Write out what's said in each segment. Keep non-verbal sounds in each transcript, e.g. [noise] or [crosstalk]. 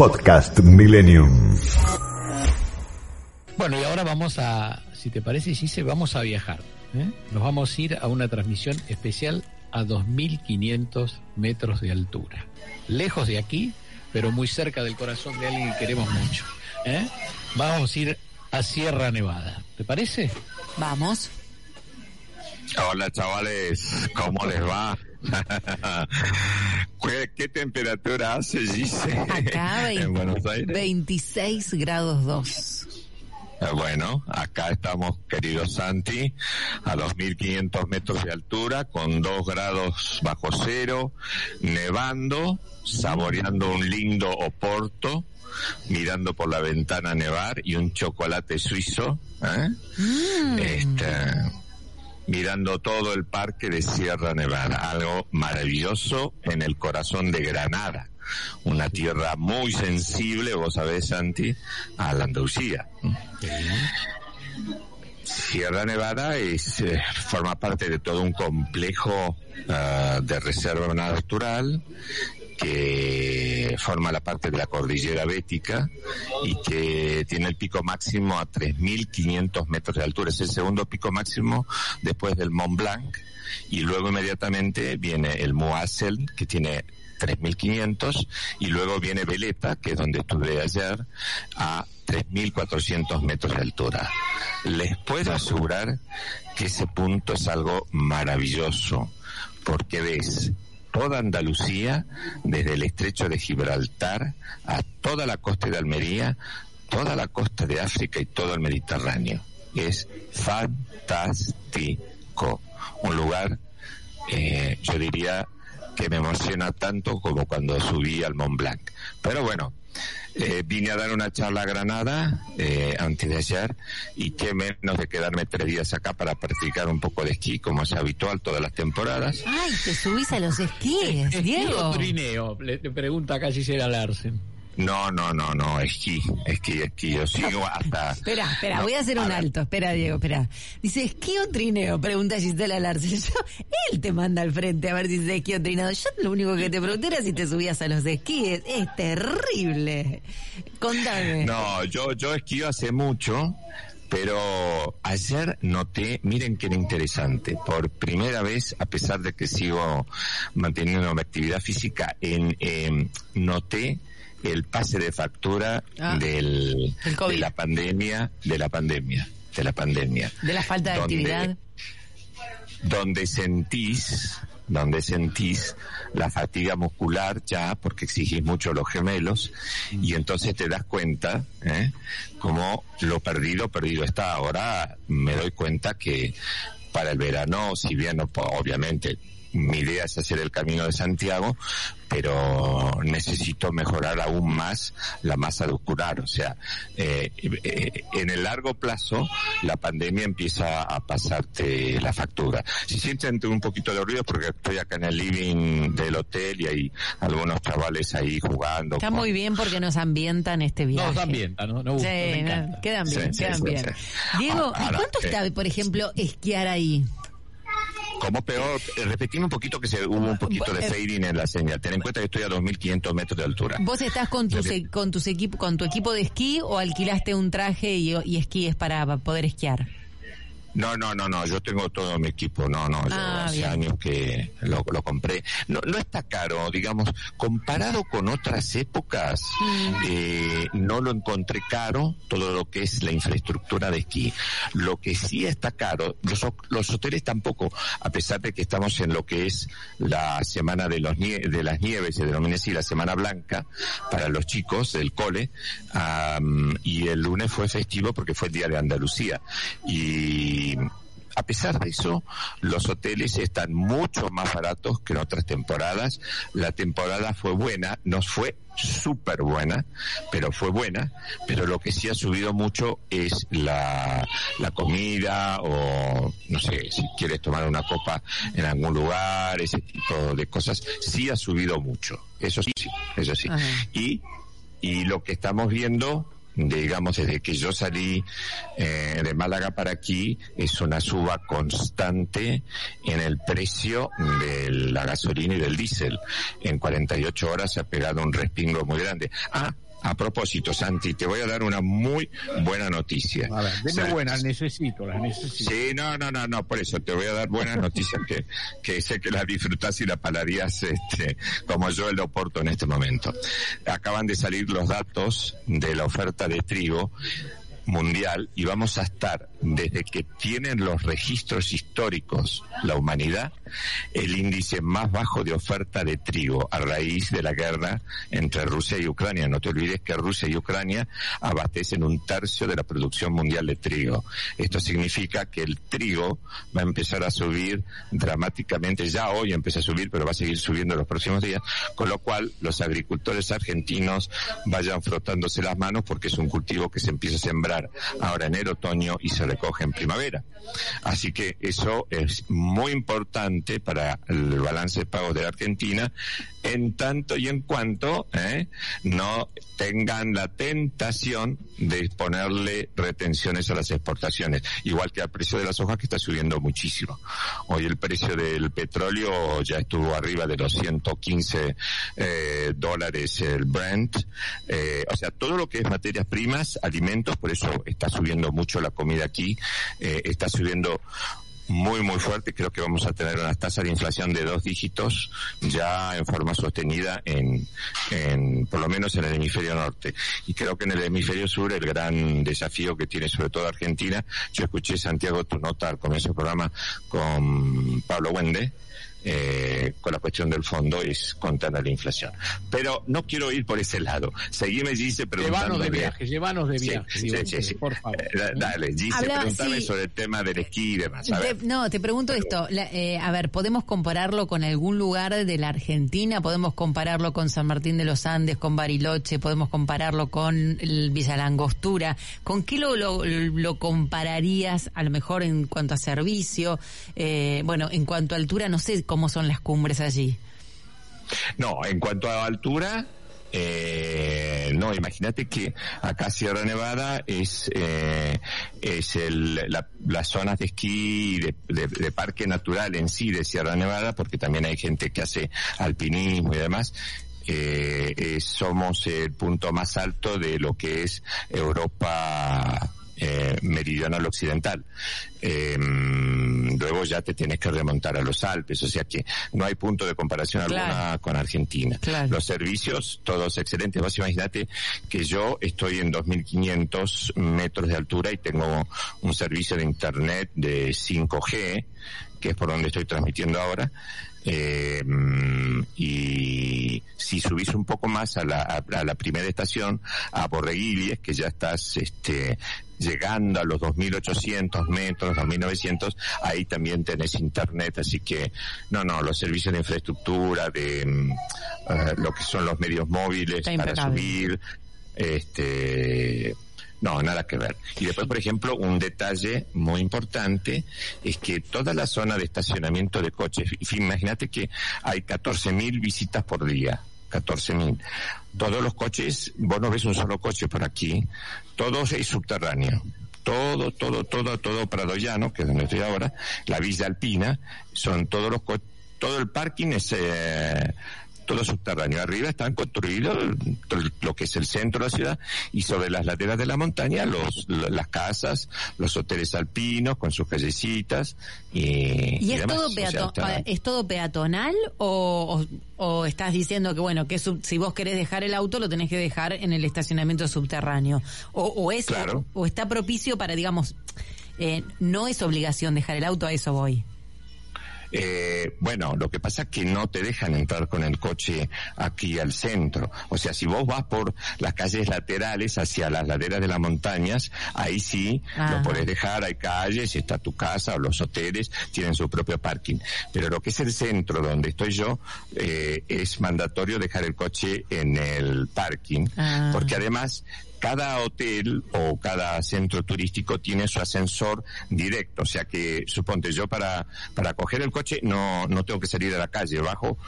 Podcast Millennium. Bueno, y ahora vamos a, si te parece, Gise, vamos a viajar. ¿eh? Nos vamos a ir a una transmisión especial a 2.500 metros de altura. Lejos de aquí, pero muy cerca del corazón de alguien que queremos mucho. ¿eh? Vamos a ir a Sierra Nevada. ¿Te parece? Vamos. Hola chavales, ¿cómo les va? [laughs] ¿Qué, ¿Qué, temperatura hace, Gise? Acá 20, [laughs] en Buenos Aires. 26 grados 2. Bueno, acá estamos, querido Santi, a 2.500 metros de altura, con 2 grados bajo cero, nevando, saboreando un lindo Oporto, mirando por la ventana nevar y un chocolate suizo. ¿eh? Mm. Este, mirando todo el parque de Sierra Nevada, algo maravilloso en el corazón de Granada, una tierra muy sensible, vos sabés, Santi, a la Andalucía. Sierra Nevada es, eh, forma parte de todo un complejo uh, de reserva natural que forma la parte de la cordillera bética y que tiene el pico máximo a 3.500 metros de altura. Es el segundo pico máximo después del Mont Blanc y luego inmediatamente viene el Moassel que tiene 3.500 y luego viene Veleta, que es donde estuve ayer, a 3.400 metros de altura. Les puedo asegurar que ese punto es algo maravilloso porque ves toda Andalucía, desde el estrecho de Gibraltar a toda la costa de Almería, toda la costa de África y todo el Mediterráneo. Es fantástico. Un lugar, eh, yo diría, que me emociona tanto como cuando subí al Mont Blanc. Pero bueno, eh, vine a dar una charla a Granada eh, antes de ayer y qué menos de quedarme tres días acá para practicar un poco de esquí como es habitual todas las temporadas. Ay, te subís a los esquíes, [laughs] ¿Esquí Diego. o trineo? Le, le pregunta acá Gisela Larsen. No, no, no, no, esquí, esquí, esquí. Yo sigo hasta. [laughs] Espera, espera, No, voy a hacer un ver, alto. Espera, Diego, espera. Dice, ¿esquí o trineo? Pregunta Gisela Larsen. [laughs] Yo- él te manda al frente a ver si es esquí o trineo. Yo lo único que te pregunté era si te subías a los esquíes. Es terrible. Contame. No, yo, yo esquío hace mucho, pero ayer noté, miren qué interesante, por primera vez, a pesar de que sigo manteniendo mi actividad física, en, eh, noté el pase de factura Ah, del, COVID. de la pandemia, de la pandemia, de la pandemia. De la falta de donde- actividad. donde sentís, donde sentís la fatiga muscular ya, porque exigís mucho los gemelos, y entonces te das cuenta, ¿eh? como lo perdido, perdido está. Ahora me doy cuenta que para el verano, si bien no, obviamente mi idea es hacer el camino de Santiago, pero necesito mejorar aún más la masa muscular. O sea, eh, eh, en el largo plazo la pandemia empieza a pasarte la factura. Si sienten un poquito de ruido porque estoy acá en el living del hotel y hay algunos chavales ahí jugando. Está con- muy bien porque nos ambientan este viaje. Nos ambienta, ¿no? Nos Sí, quedan bien, Sí, quedan sí, bien. sí. Diego, ¿y Ahora, cuánto eh, está, por ejemplo, esquiar ahí? Como peor, eh, repetime un poquito que se hubo un poquito de Eh, fading en la señal. Ten en cuenta que estoy a 2.500 metros de altura. ¿Vos estás con que- e- con tus equipo, con tu equipo de esquí o alquilaste un traje y, y esquíes para poder esquiar? No, no, no, no, yo tengo todo mi equipo, no, no, yo Ah, hace bien. años que lo, lo compré. No, no está caro, digamos, comparado con otras épocas, Mm. eh, no lo encontré caro, todo lo que es la infraestructura de esquí. Lo que sí está caro, los, los hoteles tampoco, a pesar de que estamos en lo que es la semana de, los nie- de las nieves, se denomina así la semana blanca, para los chicos del cole, am, y el lunes fue festivo porque fue el Día de Andalucía. Y a pesar de eso, los hoteles están mucho más baratos que en otras temporadas. La temporada fue buena, no fue súper buena, pero fue buena. Pero lo que sí ha subido mucho es la, la comida o, no sé, si quieres tomar una copa en algún lugar, ese tipo de cosas, sí ha subido mucho. Eso sí, eso sí. Ajá. Y, y lo que estamos viendo digamos, desde que yo salí eh, de Málaga para aquí, es una suba constante en el precio de la gasolina y del diésel. En 48 horas se ha pegado un respingo muy grande. Ah, a propósito, Santi, te voy a dar una muy buena noticia. A ver, deme buenas, necesito, las necesito. Sí, no, no, no, no, por eso te voy a dar buenas noticias que, que sé que las disfrutas y las palarías este, como yo el Oporto en este momento. Acaban de salir los datos de la oferta de trigo mundial y vamos a estar desde que tienen los registros históricos la humanidad el índice más bajo de oferta de trigo a raíz de la guerra entre Rusia y Ucrania. No te olvides que Rusia y Ucrania abastecen un tercio de la producción mundial de trigo. Esto significa que el trigo va a empezar a subir dramáticamente, ya hoy empieza a subir, pero va a seguir subiendo en los próximos días, con lo cual los agricultores argentinos vayan frotándose las manos porque es un cultivo que se empieza a sembrar ahora en el otoño y se recoge en primavera. Así que eso es muy importante para el balance de pagos de la Argentina en tanto y en cuanto ¿eh? no tengan la tentación de ponerle retenciones a las exportaciones, igual que al precio de las hojas que está subiendo muchísimo. Hoy el precio del petróleo ya estuvo arriba de los 115 eh, dólares el Brent, eh, o sea, todo lo que es materias primas, alimentos, por eso está subiendo mucho la comida aquí, eh, está subiendo muy, muy fuerte. Creo que vamos a tener una tasa de inflación de dos dígitos ya en forma sostenida en, en, por lo menos en el hemisferio norte. Y creo que en el hemisferio sur el gran desafío que tiene sobre todo Argentina, yo escuché Santiago tu nota al comienzo del programa con Pablo Wende, eh, con la cuestión del fondo es contra la inflación. Pero no quiero ir por ese lado. Seguime, Gise, preguntando. Llévanos de viaje, llévanos de viaje. Sí, sí, sí, por favor. Eh, dale, Gise, pregúntame sobre el tema del esquí y demás. no, te pregunto esto. eh, a ver, ¿podemos compararlo con algún lugar de la Argentina? ¿Podemos compararlo con San Martín de los Andes, con Bariloche? ¿Podemos compararlo con el Villa Langostura? ¿Con qué lo, lo, lo compararías a lo mejor en cuanto a servicio? Eh, bueno, en cuanto a altura, no sé cómo son las cumbres allí. No, en cuanto a altura, eh, no, imagínate que acá Sierra Nevada es eh, es el, la, las zonas de esquí de, de, parque natural en sí de Sierra Nevada, porque también hay gente que hace alpinismo y demás. Eh, somos el punto más alto de lo que es Europa eh, meridional occidental. Eh, luego ya te tienes que remontar a los Alpes, o sea que no hay punto de comparación claro. alguna con Argentina. Claro. Los servicios, todos excelentes. Vos imagínate que yo estoy en 2.500 metros de altura y tengo un servicio de internet de 5G, que es por donde estoy transmitiendo ahora. Eh, y si subís un poco más a la, a, a la primera estación, a Borreguiles, que ya estás este, llegando a los 2.800 metros, 2.900, ahí también tenés internet, así que no, no, los servicios de infraestructura, de uh, lo que son los medios móviles para subir, este, no, nada que ver. Y después, por ejemplo, un detalle muy importante es que toda la zona de estacionamiento de coches, imagínate que hay 14.000 visitas por día. 14.000. Todos los coches, vos no ves un solo coche por aquí, todo es subterráneo. Todo, todo, todo, todo Prado Llano, que es donde estoy ahora, la Villa Alpina, son todos los todo el parking es eh, todo subterráneo. Arriba están construidos lo que es el centro de la ciudad y sobre las laderas de la montaña los, las casas, los hoteles alpinos con sus callecitas y, ¿Y, y es, todo peato, o sea, está... es todo peatonal o, o, o, estás diciendo que bueno que sub, si vos querés dejar el auto lo tenés que dejar en el estacionamiento subterráneo o, o es claro. o, está propicio para digamos eh, no es obligación dejar el auto a eso voy. Eh, bueno, lo que pasa es que no te dejan entrar con el coche aquí al centro. O sea, si vos vas por las calles laterales hacia las laderas de las montañas, ahí sí Ajá. lo podés dejar, hay calles, está tu casa o los hoteles, tienen su propio parking. Pero lo que es el centro donde estoy yo, eh, es mandatorio dejar el coche en el parking, ah. porque además cada hotel o cada centro turístico tiene su ascensor directo, o sea que suponte yo para para coger el coche no no tengo que salir de la calle, bajo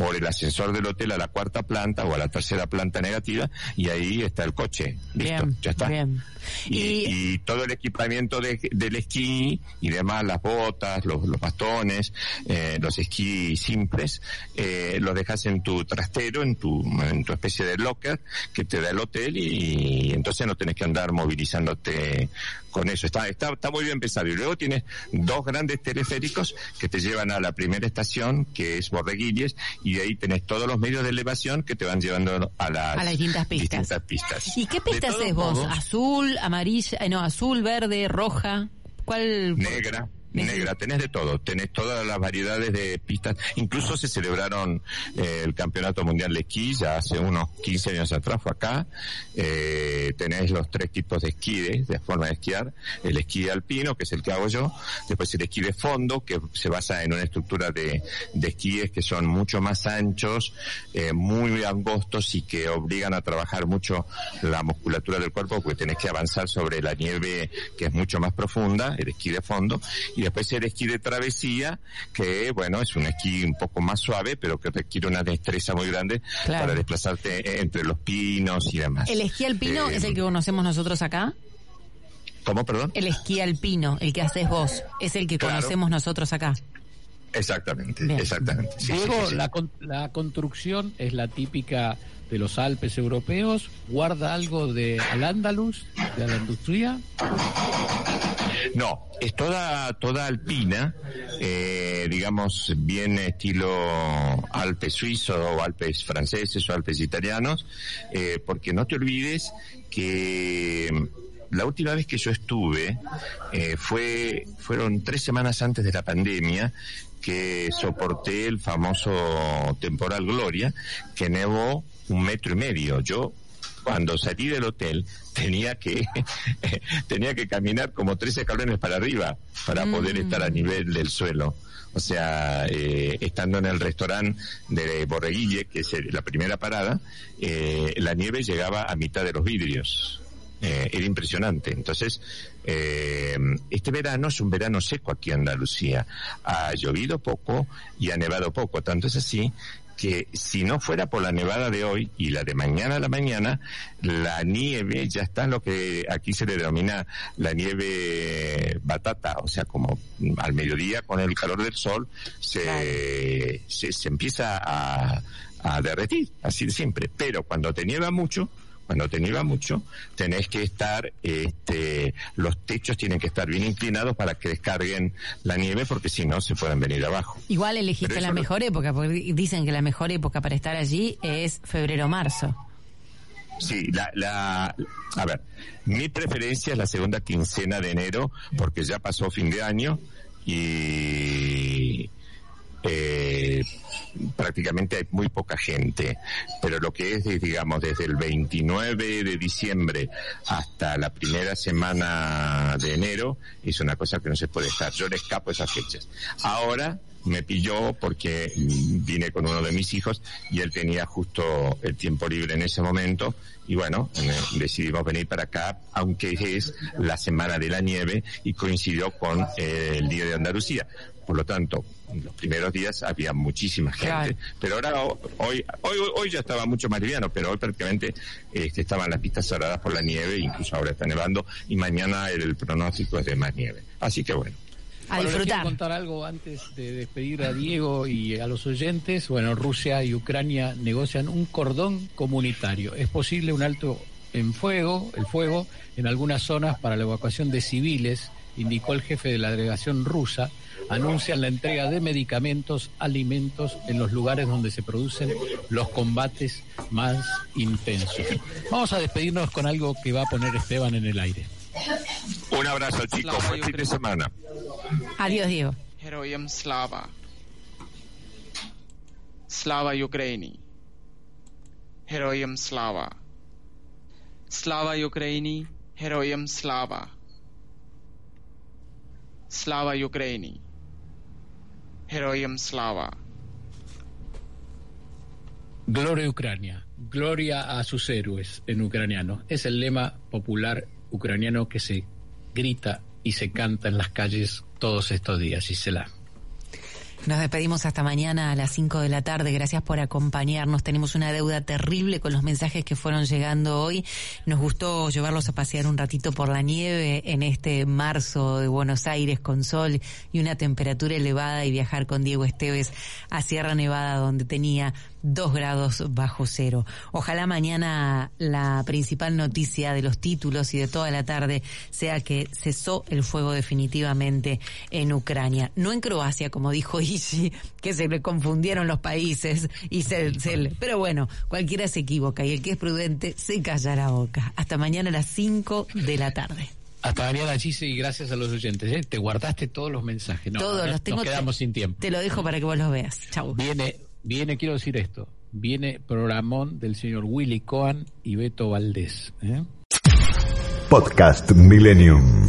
por el ascensor del hotel a la cuarta planta o a la tercera planta negativa y ahí está el coche. Listo, Bien, ya está. bien. Y, Y- y todo el equipamiento de- del esquí y demás, las botas, los, los bastones, eh, los esquí simples, eh, los dejas en tu trastero, en tu, en tu especie de locker que te da el hotel y, entonces no tenés que andar movilizándote con eso. Está, está, está muy bien pensado. Y luego tienes dos grandes teleféricos que te llevan a la primera estación, que es Borreguilles, y de ahí tenés todos los medios de elevación que te van llevando a las, A las distintas pistas. distintas pistas. ¿Y qué De pista todos haces vos? modos, ¿Azul, amarilla, eh, no, azul, verde, roja? ¿Cuál? Negra, negra, tenés de todo, tenés todas las variedades de pistas, incluso se celebraron eh, el Campeonato Mundial de Esquí ya hace unos 15 años atrás, fue acá, eh, tenés los tres tipos de esquí, de, forma de esquiar, el esquí alpino, que es el que hago yo, después el esquí de fondo, que se basa en una estructura de, de esquíes que son mucho más anchos, eh, muy angostos y que obligan a trabajar mucho la musculatura del cuerpo, porque tenés que avanzar sobre la nieve que es mucho más profunda, el esquí de fondo, después el esquí de travesía, que bueno, es un esquí un poco más suave, pero que requiere una destreza muy grande Claro. para desplazarte entre los pinos y demás. ¿El esquí alpino Eh, es el que conocemos nosotros acá? ¿Cómo, perdón? El esquí alpino, el que haces vos, es el que Claro. conocemos nosotros acá. Exactamente, Bien. exactamente. Sí, Luego, sí, sí, sí. La, con- la construcción es la típica de los Alpes europeos. ¿Guarda algo de Al-Ándalus, de la industria? No, es toda, toda alpina, eh, digamos, bien estilo Alpes suizo o Alpes franceses o Alpes italianos, eh, porque no te olvides que la última vez que yo estuve eh, fue, fueron tres semanas antes de la pandemia que soporté el famoso temporal Gloria, que nevó un metro y medio. Yo cuando salí del hotel tenía que [laughs] tenía que caminar como tres escalones para arriba para poder estar a nivel del suelo. O sea, eh, estando en el restaurante de Borreguille, que es la primera parada, eh, la nieve llegaba a mitad de los vidrios. Eh, era impresionante. Entonces, eh, este verano es un verano seco aquí en Andalucía. Ha llovido poco y ha nevado poco. Tanto es así que si no fuera por la nevada de hoy y la de mañana a la mañana, la nieve ya está en lo que aquí se le denomina la nieve batata, o sea, como al mediodía con el calor del sol se, se, se empieza a, a derretir, así de siempre. Pero cuando te nieva mucho, cuando te nieva mucho, tenés que estar, este, los techos tienen que estar bien inclinados para que descarguen la nieve, porque si no se pueden venir abajo. Igual elegiste la mejor época, porque dicen que la mejor época para estar allí es febrero-marzo. Sí, la, la, a ver, mi preferencia es la segunda quincena de enero, porque ya pasó fin de año y eh, prácticamente hay muy poca gente, pero lo que es, digamos, desde el 29 de diciembre hasta la primera semana de enero, es una cosa que no se puede estar. Yo le escapo esas fechas. Ahora me pilló porque vine con uno de mis hijos y él tenía justo el tiempo libre en ese momento y bueno, eh, decidimos venir para acá, aunque es la semana de la nieve y coincidió con eh, el Día de Andalucía. Por lo tanto, los primeros días había muchísima gente, Claro. pero ahora ho- hoy, hoy, hoy ya estaba mucho más liviano, pero hoy prácticamente este, estaban las pistas cerradas por la nieve, incluso ahora está nevando y mañana el, pronóstico es de más nieve. Así que bueno. A Bueno, disfrutar. contar algo antes de despedir a Diego y a los oyentes. Bueno, Rusia y Ucrania negocian un cordón comunitario. Es posible un alto en fuego, el fuego, en algunas zonas para la evacuación de civiles, indicó el jefe de la delegación rusa. Anuncian la entrega de medicamentos, alimentos en los lugares donde se producen los combates más intensos. Vamos a despedirnos con algo que va a poner Esteban en el aire. Un abrazo chicos, buen fin de semana. Adiós, Diego. Heroyam Slava. Slava Ukraini. Heroyam Slava. Slava Ukraini. Heroyam Slava. Slava Ukraini. Heroyam Slava. Gloria a Ucrania, gloria a sus héroes en ucraniano. Es el lema popular ucraniano que se grita y se canta en las calles todos estos días, Gisela. Nos despedimos hasta mañana a las 5 de la tarde. Gracias por acompañarnos. Tenemos una deuda terrible con los mensajes que fueron llegando hoy. Nos gustó llevarlos a pasear un ratito por la nieve en este marzo de Buenos Aires con sol y una temperatura elevada y viajar con Diego Esteves a Sierra Nevada donde tenía dos grados bajo cero. Ojalá mañana la principal noticia de los títulos y de toda la tarde sea que cesó el fuego definitivamente en Ucrania. No en Croacia, como dijo [laughs] Ishi, que se le confundieron los países y se, se pero bueno, cualquiera se equivoca y el que es prudente se calla la boca. Hasta mañana a las 5 de la tarde. Hasta mañana, Gise, y gracias a los oyentes. ¿eh? Te guardaste todos los mensajes. No, Todos los tengo. Nos quedamos te, sin tiempo. Te lo dejo para que vos los veas. Chau. Viene, viene, quiero decir esto. Viene programón del señor Willy Cohen y Beto Valdés. ¿eh? Podcast Millennium.